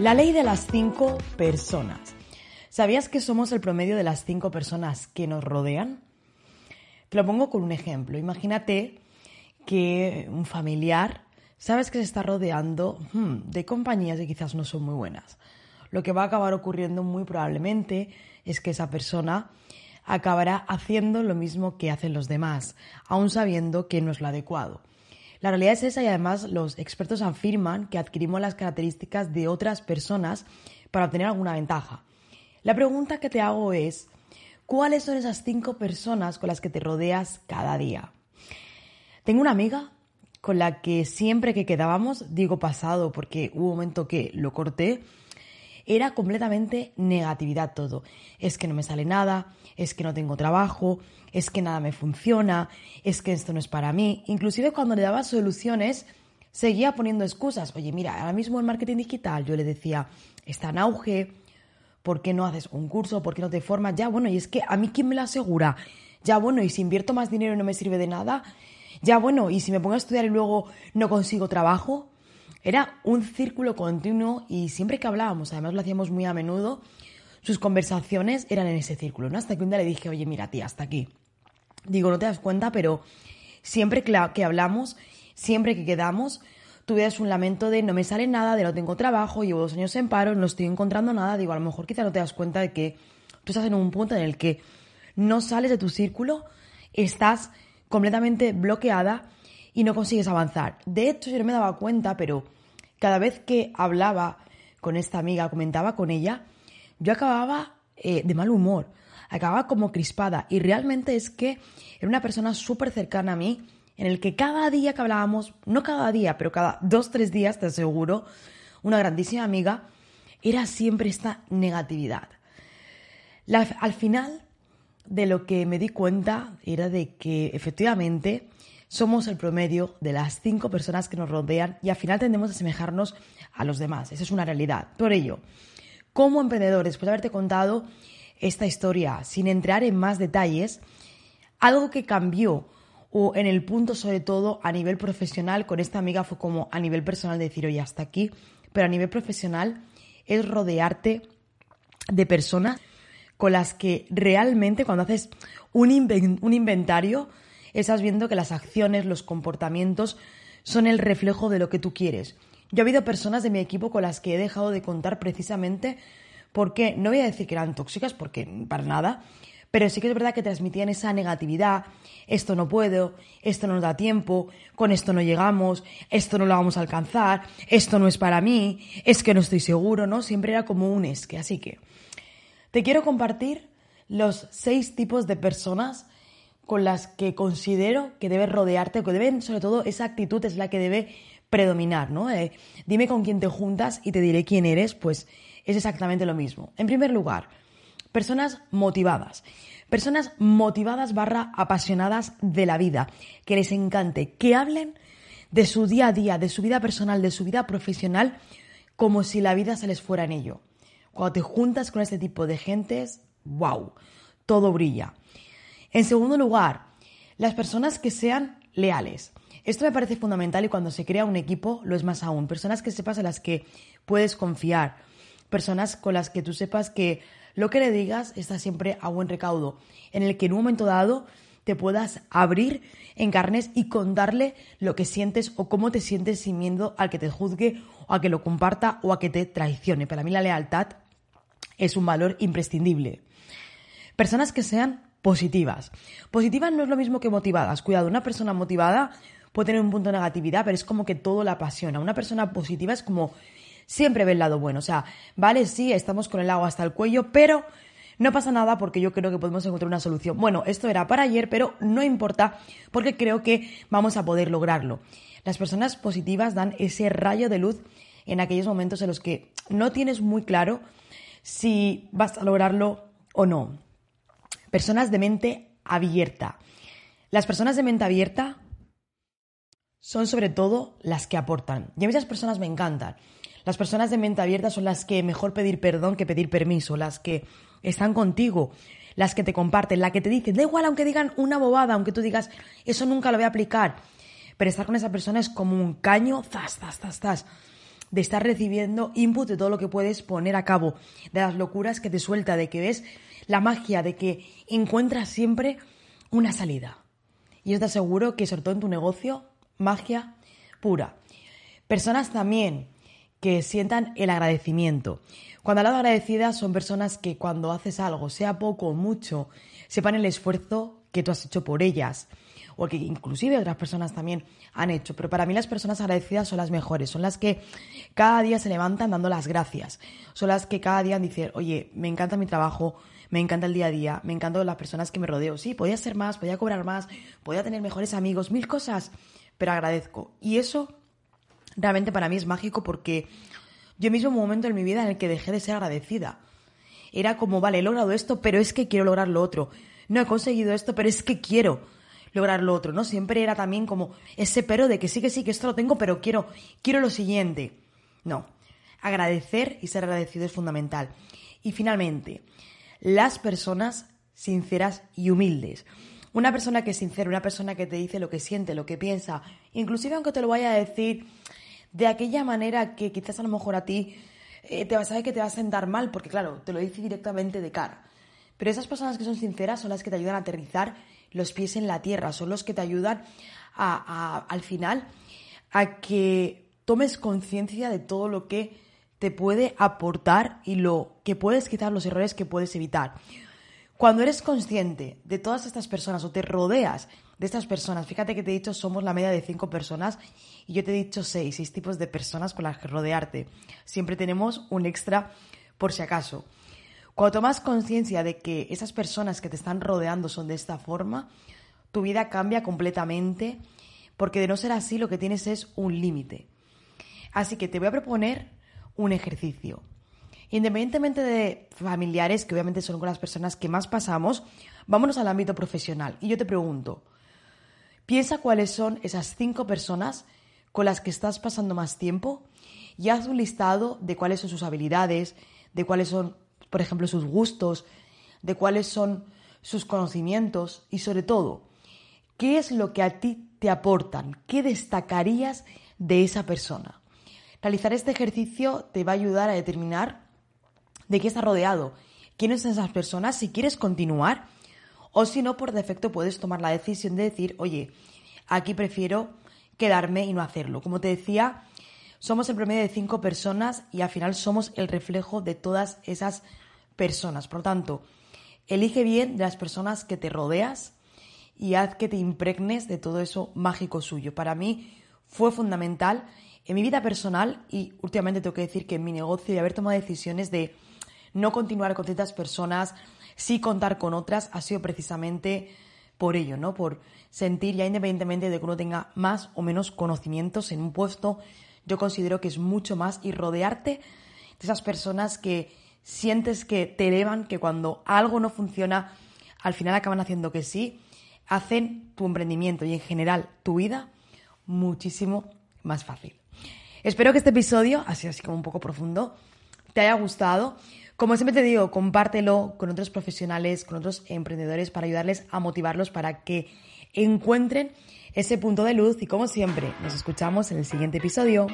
La ley de las cinco personas. ¿Sabías que somos el promedio de las cinco personas que nos rodean? Te lo pongo con un ejemplo. Imagínate que un familiar, sabes que se está rodeando hmm, de compañías que quizás no son muy buenas. Lo que va a acabar ocurriendo muy probablemente es que esa persona acabará haciendo lo mismo que hacen los demás, aun sabiendo que no es lo adecuado. La realidad es esa y además los expertos afirman que adquirimos las características de otras personas para obtener alguna ventaja. La pregunta que te hago es, ¿cuáles son esas cinco personas con las que te rodeas cada día? Tengo una amiga con la que siempre que quedábamos, digo pasado porque hubo un momento que lo corté, era completamente negatividad todo. Es que no me sale nada, es que no tengo trabajo, es que nada me funciona, es que esto no es para mí. Inclusive cuando le daba soluciones, seguía poniendo excusas. Oye, mira, ahora mismo el marketing digital, yo le decía, está en auge, ¿por qué no haces un curso? ¿Por qué no te formas? Ya, bueno, y es que a mí quién me lo asegura. Ya, bueno, y si invierto más dinero y no me sirve de nada. Ya, bueno, y si me pongo a estudiar y luego no consigo trabajo. Era un círculo continuo y siempre que hablábamos, además lo hacíamos muy a menudo, sus conversaciones eran en ese círculo, ¿no? Hasta que un día le dije, oye, mira, tía, hasta aquí. Digo, no te das cuenta, pero siempre que hablamos, siempre que quedamos, tú ves un lamento de no me sale nada, de no tengo trabajo, llevo dos años en paro, no estoy encontrando nada. Digo, a lo mejor quizá no te das cuenta de que tú estás en un punto en el que no sales de tu círculo, estás completamente bloqueada y no consigues avanzar. De hecho, yo no me daba cuenta, pero cada vez que hablaba con esta amiga, comentaba con ella, yo acababa eh, de mal humor, acababa como crispada y realmente es que era una persona súper cercana a mí en el que cada día que hablábamos, no cada día, pero cada dos, tres días, te aseguro, una grandísima amiga, era siempre esta negatividad. al final de lo que me di cuenta era de que efectivamente somos el promedio de las cinco personas que nos rodean y al final tendemos a asemejarnos a los demás. Esa es una realidad. Por ello, como emprendedor, después de haberte contado esta historia sin entrar en más detalles, algo que cambió o en el punto sobre todo a nivel profesional con esta amiga fue como a nivel personal decir, oye, hasta aquí, pero a nivel profesional es rodearte de personas con las que realmente cuando haces un, un inventario estás viendo que las acciones, los comportamientos son el reflejo de lo que tú quieres. Yo he habido personas de mi equipo con las que he dejado de contar precisamente porque, no voy a decir que eran tóxicas, porque para nada, pero sí que es verdad que transmitían esa negatividad, esto no puedo, esto no nos da tiempo, con esto no llegamos, esto no lo vamos a alcanzar, esto no es para mí, es que no estoy seguro, ¿no? Siempre era como un es que. Así que te quiero compartir los seis tipos de personas con las que considero que debes rodearte, que deben, sobre todo, esa actitud es la que debe predominar, ¿no? Eh, dime con quién te juntas y te diré quién eres, pues es exactamente lo mismo. En primer lugar, personas motivadas. Personas motivadas barra apasionadas de la vida, que les encante, que hablen de su día a día, de su vida personal, de su vida profesional, como si la vida se les fuera en ello. Cuando te juntas con este tipo de gentes, wow, todo brilla. En segundo lugar, las personas que sean leales. Esto me parece fundamental y cuando se crea un equipo lo es más aún. Personas que sepas en las que puedes confiar. Personas con las que tú sepas que lo que le digas está siempre a buen recaudo. En el que en un momento dado te puedas abrir en carnes y contarle lo que sientes o cómo te sientes sin miedo al que te juzgue o a que lo comparta o a que te traicione. Para mí la lealtad es un valor imprescindible. Personas que sean positivas. Positivas no es lo mismo que motivadas. Cuidado, una persona motivada puede tener un punto de negatividad, pero es como que todo la apasiona. Una persona positiva es como siempre ve el lado bueno. O sea, vale, sí, estamos con el agua hasta el cuello, pero no pasa nada porque yo creo que podemos encontrar una solución. Bueno, esto era para ayer, pero no importa porque creo que vamos a poder lograrlo. Las personas positivas dan ese rayo de luz en aquellos momentos en los que no tienes muy claro si vas a lograrlo o no. Personas de mente abierta. Las personas de mente abierta son sobre todo las que aportan. Y a mí esas personas me encantan. Las personas de mente abierta son las que mejor pedir perdón que pedir permiso, las que están contigo, las que te comparten, las que te dicen, da igual aunque digan una bobada, aunque tú digas, eso nunca lo voy a aplicar. Pero estar con esa persona es como un caño, zas, zas, zas, zas, de estar recibiendo input de todo lo que puedes poner a cabo, de las locuras que te suelta, de que ves la magia, de que encuentras siempre una salida. Y yo te aseguro que sobre todo en tu negocio, magia pura. Personas también que sientan el agradecimiento. Cuando hablo de agradecidas son personas que cuando haces algo, sea poco o mucho, sepan el esfuerzo que tú has hecho por ellas o que inclusive otras personas también han hecho. Pero para mí las personas agradecidas son las mejores, son las que cada día se levantan dando las gracias, son las que cada día dicen, oye, me encanta mi trabajo, me encanta el día a día, me encantan las personas que me rodeo. Sí, podía ser más, podía cobrar más, podía tener mejores amigos, mil cosas, pero agradezco. Y eso realmente para mí es mágico porque yo mismo un momento en mi vida en el que dejé de ser agradecida. Era como, vale, he logrado esto, pero es que quiero lograr lo otro. No he conseguido esto, pero es que quiero lograr lo otro, ¿no? Siempre era también como ese pero de que sí, que sí, que esto lo tengo, pero quiero, quiero lo siguiente. No. Agradecer y ser agradecido es fundamental. Y finalmente, las personas sinceras y humildes. Una persona que es sincera, una persona que te dice lo que siente, lo que piensa, inclusive aunque te lo vaya a decir de aquella manera que quizás a lo mejor a ti eh, te vas a que te va a sentar mal, porque claro, te lo dice directamente de cara. Pero esas personas que son sinceras son las que te ayudan a aterrizar los pies en la tierra, son los que te ayudan a, al final a que tomes conciencia de todo lo que te puede aportar y lo que puedes quitar, los errores que puedes evitar. Cuando eres consciente de todas estas personas o te rodeas de estas personas, fíjate que te he dicho somos la media de cinco personas y yo te he dicho seis, seis tipos de personas con las que rodearte. Siempre tenemos un extra por si acaso. Cuando tomas conciencia de que esas personas que te están rodeando son de esta forma, tu vida cambia completamente, porque de no ser así lo que tienes es un límite. Así que te voy a proponer un ejercicio. Independientemente de familiares, que obviamente son con las personas que más pasamos, vámonos al ámbito profesional. Y yo te pregunto, piensa cuáles son esas cinco personas con las que estás pasando más tiempo y haz un listado de cuáles son sus habilidades, de cuáles son por ejemplo, sus gustos, de cuáles son sus conocimientos y sobre todo, qué es lo que a ti te aportan, qué destacarías de esa persona. Realizar este ejercicio te va a ayudar a determinar de qué estás rodeado, quiénes son esas personas, si quieres continuar o si no, por defecto puedes tomar la decisión de decir, oye, aquí prefiero quedarme y no hacerlo. Como te decía, somos el promedio de cinco personas y al final somos el reflejo de todas esas personas. Por lo tanto, elige bien de las personas que te rodeas y haz que te impregnes de todo eso mágico suyo. Para mí fue fundamental en mi vida personal y últimamente tengo que decir que en mi negocio y haber tomado decisiones de no continuar con ciertas personas, sí contar con otras, ha sido precisamente por ello, ¿no? Por sentir ya independientemente de que uno tenga más o menos conocimientos en un puesto, yo considero que es mucho más y rodearte de esas personas que sientes que te elevan, que cuando algo no funciona, al final acaban haciendo que sí, hacen tu emprendimiento y en general tu vida muchísimo más fácil. Espero que este episodio, así así como un poco profundo, te haya gustado. Como siempre te digo, compártelo con otros profesionales, con otros emprendedores para ayudarles a motivarlos para que encuentren ese punto de luz y como siempre, nos escuchamos en el siguiente episodio.